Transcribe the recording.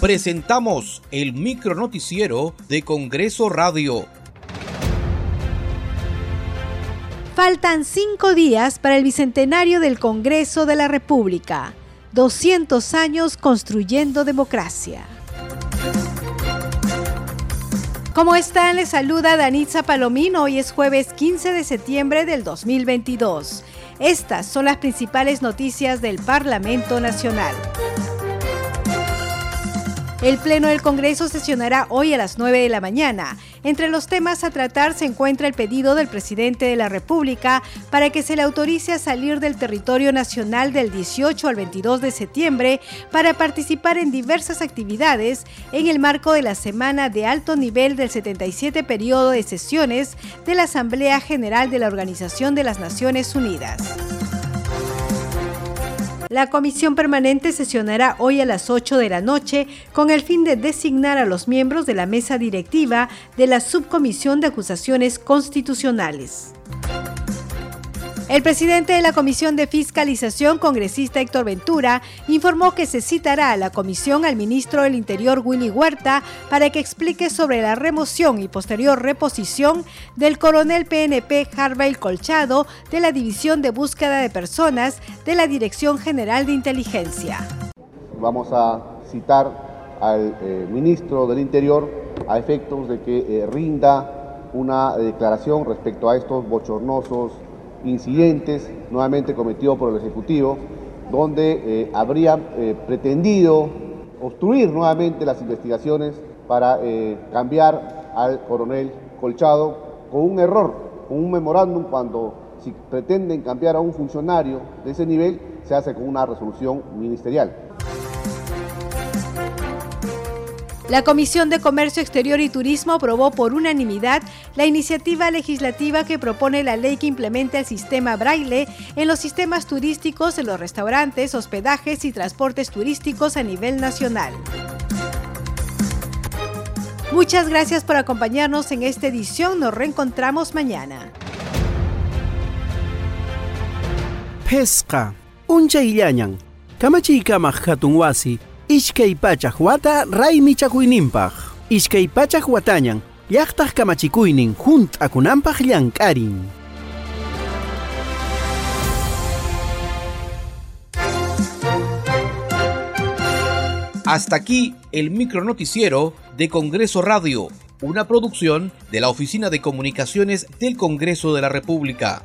presentamos el micronoticiero de Congreso Radio. Faltan cinco días para el bicentenario del Congreso de la República. 200 años construyendo democracia. ¿Cómo están? Les saluda Danitza Palomino. Hoy es jueves 15 de septiembre del 2022. Estas son las principales noticias del Parlamento Nacional. El Pleno del Congreso sesionará hoy a las 9 de la mañana. Entre los temas a tratar se encuentra el pedido del presidente de la República para que se le autorice a salir del territorio nacional del 18 al 22 de septiembre para participar en diversas actividades en el marco de la semana de alto nivel del 77 periodo de sesiones de la Asamblea General de la Organización de las Naciones Unidas. La comisión permanente sesionará hoy a las 8 de la noche con el fin de designar a los miembros de la mesa directiva de la Subcomisión de Acusaciones Constitucionales. El presidente de la Comisión de Fiscalización, congresista Héctor Ventura, informó que se citará a la comisión al ministro del Interior Willy Huerta para que explique sobre la remoción y posterior reposición del coronel PNP Harvey Colchado de la División de Búsqueda de Personas de la Dirección General de Inteligencia. Vamos a citar al eh, ministro del Interior a efectos de que eh, rinda una declaración respecto a estos bochornosos incidentes nuevamente cometidos por el Ejecutivo, donde eh, habría eh, pretendido obstruir nuevamente las investigaciones para eh, cambiar al coronel Colchado con un error, con un memorándum cuando si pretenden cambiar a un funcionario de ese nivel, se hace con una resolución ministerial. La Comisión de Comercio Exterior y Turismo aprobó por unanimidad la iniciativa legislativa que propone la ley que implementa el sistema braille en los sistemas turísticos en los restaurantes, hospedajes y transportes turísticos a nivel nacional. Muchas gracias por acompañarnos en esta edición. Nos reencontramos mañana. Pesca. Uncha illañan. Kamachiykama hatunwasi Ishkay pachak wata raymi chakuyninpaq. Ishkay pachak watañan llaqtaq kamachikuynin hunt'akunanpaq llank'arin. Hasta aquí el micronoticiero de Congreso Radio, una producción de la Oficina de Comunicaciones del Congreso de la República.